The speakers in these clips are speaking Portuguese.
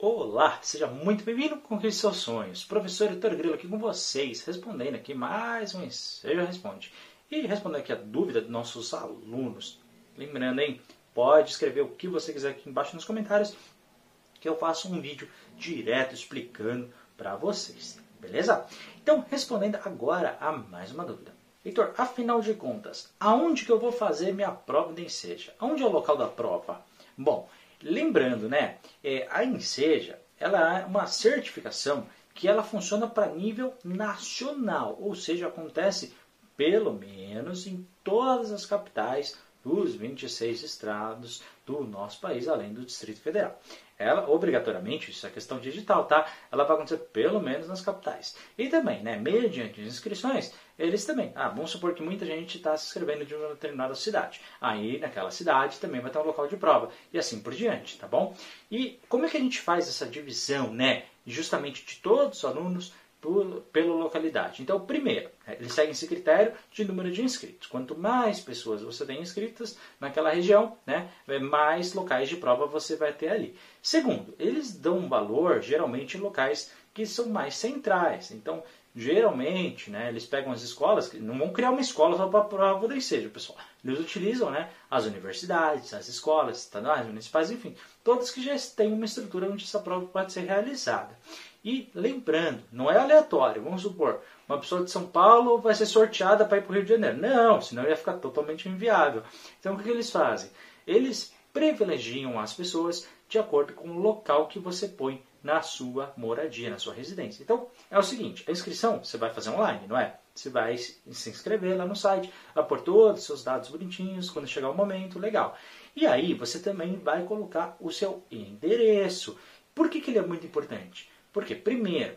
Olá, seja muito bem-vindo com os seus sonhos. Professor Heitor Grilo aqui com vocês, respondendo aqui mais um Seja Responde. E respondendo aqui a dúvida dos nossos alunos. Lembrando, hein, pode escrever o que você quiser aqui embaixo nos comentários, que eu faço um vídeo direto explicando para vocês. Beleza? Então, respondendo agora a mais uma dúvida. Heitor, afinal de contas, aonde que eu vou fazer minha prova de Enseja? Aonde é o local da prova? Bom, Lembrando, né, é, a Enseja ela é uma certificação que ela funciona para nível nacional, ou seja, acontece pelo menos em todas as capitais dos 26 estados do nosso país, além do Distrito Federal. Ela, obrigatoriamente, isso é questão digital, tá? Ela vai acontecer pelo menos nas capitais. E também, né, mediante inscrições, eles também. Ah, vamos supor que muita gente está se inscrevendo de uma determinada cidade. Aí, naquela cidade, também vai ter um local de prova. E assim por diante, tá bom? E como é que a gente faz essa divisão, né? Justamente de todos os alunos pela localidade. Então, primeiro, é, eles seguem esse critério de número de inscritos. Quanto mais pessoas você tem inscritas naquela região, né, é, mais locais de prova você vai ter ali. Segundo, eles dão um valor geralmente em locais que são mais centrais. Então, geralmente, né, eles pegam as escolas, não vão criar uma escola só para prova da seja, pessoal. Eles utilizam né, as universidades, as escolas estaduais, municipais, enfim, todas que já têm uma estrutura onde essa prova pode ser realizada. E lembrando, não é aleatório. Vamos supor, uma pessoa de São Paulo vai ser sorteada para ir para o Rio de Janeiro. Não, senão ia ficar totalmente inviável. Então o que, eles fazem? Eles privilegiam as pessoas de acordo com o local que você põe na sua moradia, na sua residência. Então, é o seguinte, a inscrição você vai fazer online, não é? Você vai se inscrever lá no site, vai pôr todos os seus dados bonitinhos, quando chegar o momento, legal. E aí, você também vai colocar o seu endereço. Por que, que ele é muito importante? Porque, primeiro,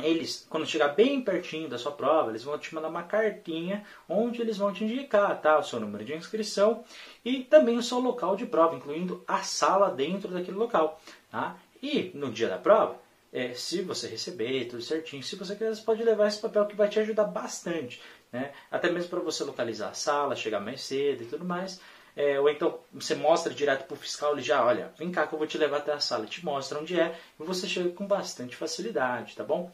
eles, quando chegar bem pertinho da sua prova, eles vão te mandar uma cartinha onde eles vão te indicar tá, o seu número de inscrição e também o seu local de prova, incluindo a sala dentro daquele local. Tá? E no dia da prova, é, se você receber tudo certinho, se você quiser, você pode levar esse papel que vai te ajudar bastante. Né? Até mesmo para você localizar a sala, chegar mais cedo e tudo mais. É, ou então você mostra direto para o fiscal, ele já, olha, vem cá que eu vou te levar até a sala, te mostra onde é, e você chega com bastante facilidade, tá bom?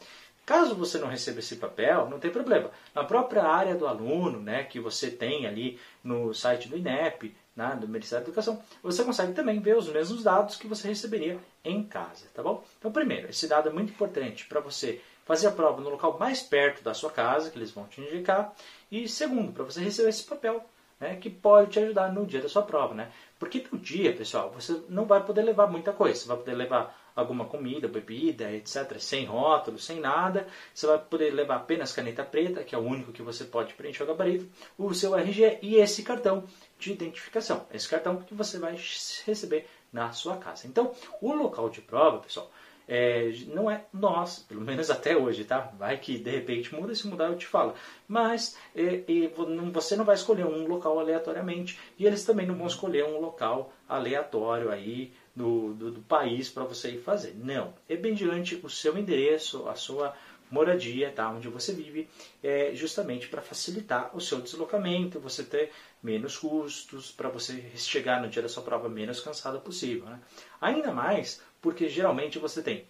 Caso você não receba esse papel, não tem problema. Na própria área do aluno, né, que você tem ali no site do INEP, né, do Ministério da Educação, você consegue também ver os mesmos dados que você receberia em casa, tá bom? Então, primeiro, esse dado é muito importante para você fazer a prova no local mais perto da sua casa, que eles vão te indicar, e segundo, para você receber esse papel né, que pode te ajudar no dia da sua prova. Né? Porque no dia, pessoal, você não vai poder levar muita coisa. Você vai poder levar alguma comida, bebida, etc., sem rótulo, sem nada. Você vai poder levar apenas caneta preta, que é o único que você pode preencher o gabarito, o seu RG e esse cartão de identificação. Esse cartão que você vai receber na sua casa. Então, o local de prova, pessoal, é, não é nós, pelo menos até hoje, tá? Vai que de repente muda, se mudar eu te falo. Mas é, é, você não vai escolher um local aleatoriamente e eles também não vão escolher um local aleatório aí do, do, do país para você ir fazer. Não, é bem diante o seu endereço, a sua moradia, tá? onde você vive, é justamente para facilitar o seu deslocamento, você ter menos custos, para você chegar no dia da sua prova menos cansado possível. Né? Ainda mais porque geralmente você tem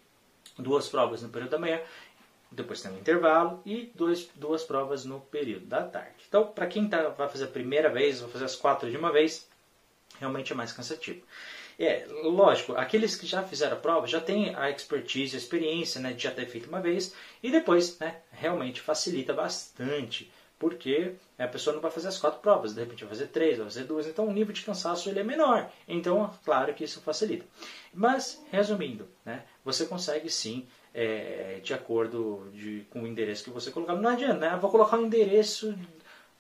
duas provas no período da manhã, depois tem um intervalo e dois, duas provas no período da tarde. Então, para quem tá, vai fazer a primeira vez, vai fazer as quatro de uma vez, realmente é mais cansativo. É, lógico, aqueles que já fizeram a prova já têm a expertise, a experiência né, de já ter feito uma vez e depois né, realmente facilita bastante, porque a pessoa não vai fazer as quatro provas, de repente vai fazer três, vai fazer duas, então o nível de cansaço ele é menor. Então, claro que isso facilita. Mas, resumindo, né, você consegue sim é, de acordo de, com o endereço que você colocar. Não adianta, né? Vou colocar um endereço,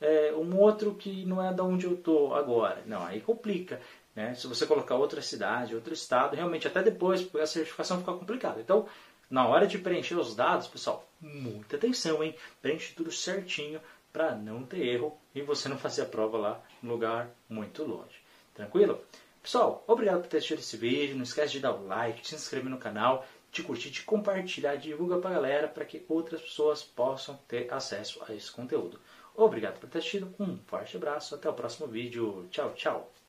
é, um outro que não é da onde eu estou agora. Não, aí complica. Né? Se você colocar outra cidade, outro estado, realmente até depois a certificação fica complicada. Então, na hora de preencher os dados, pessoal, muita atenção, hein? Preenche tudo certinho para não ter erro e você não fazer a prova lá no lugar muito longe. Tranquilo? Pessoal, obrigado por ter assistido esse vídeo. Não esquece de dar o like, de se inscrever no canal, de curtir, de compartilhar, divulga para a galera para que outras pessoas possam ter acesso a esse conteúdo. Obrigado por ter assistido, um forte abraço, até o próximo vídeo. Tchau, tchau.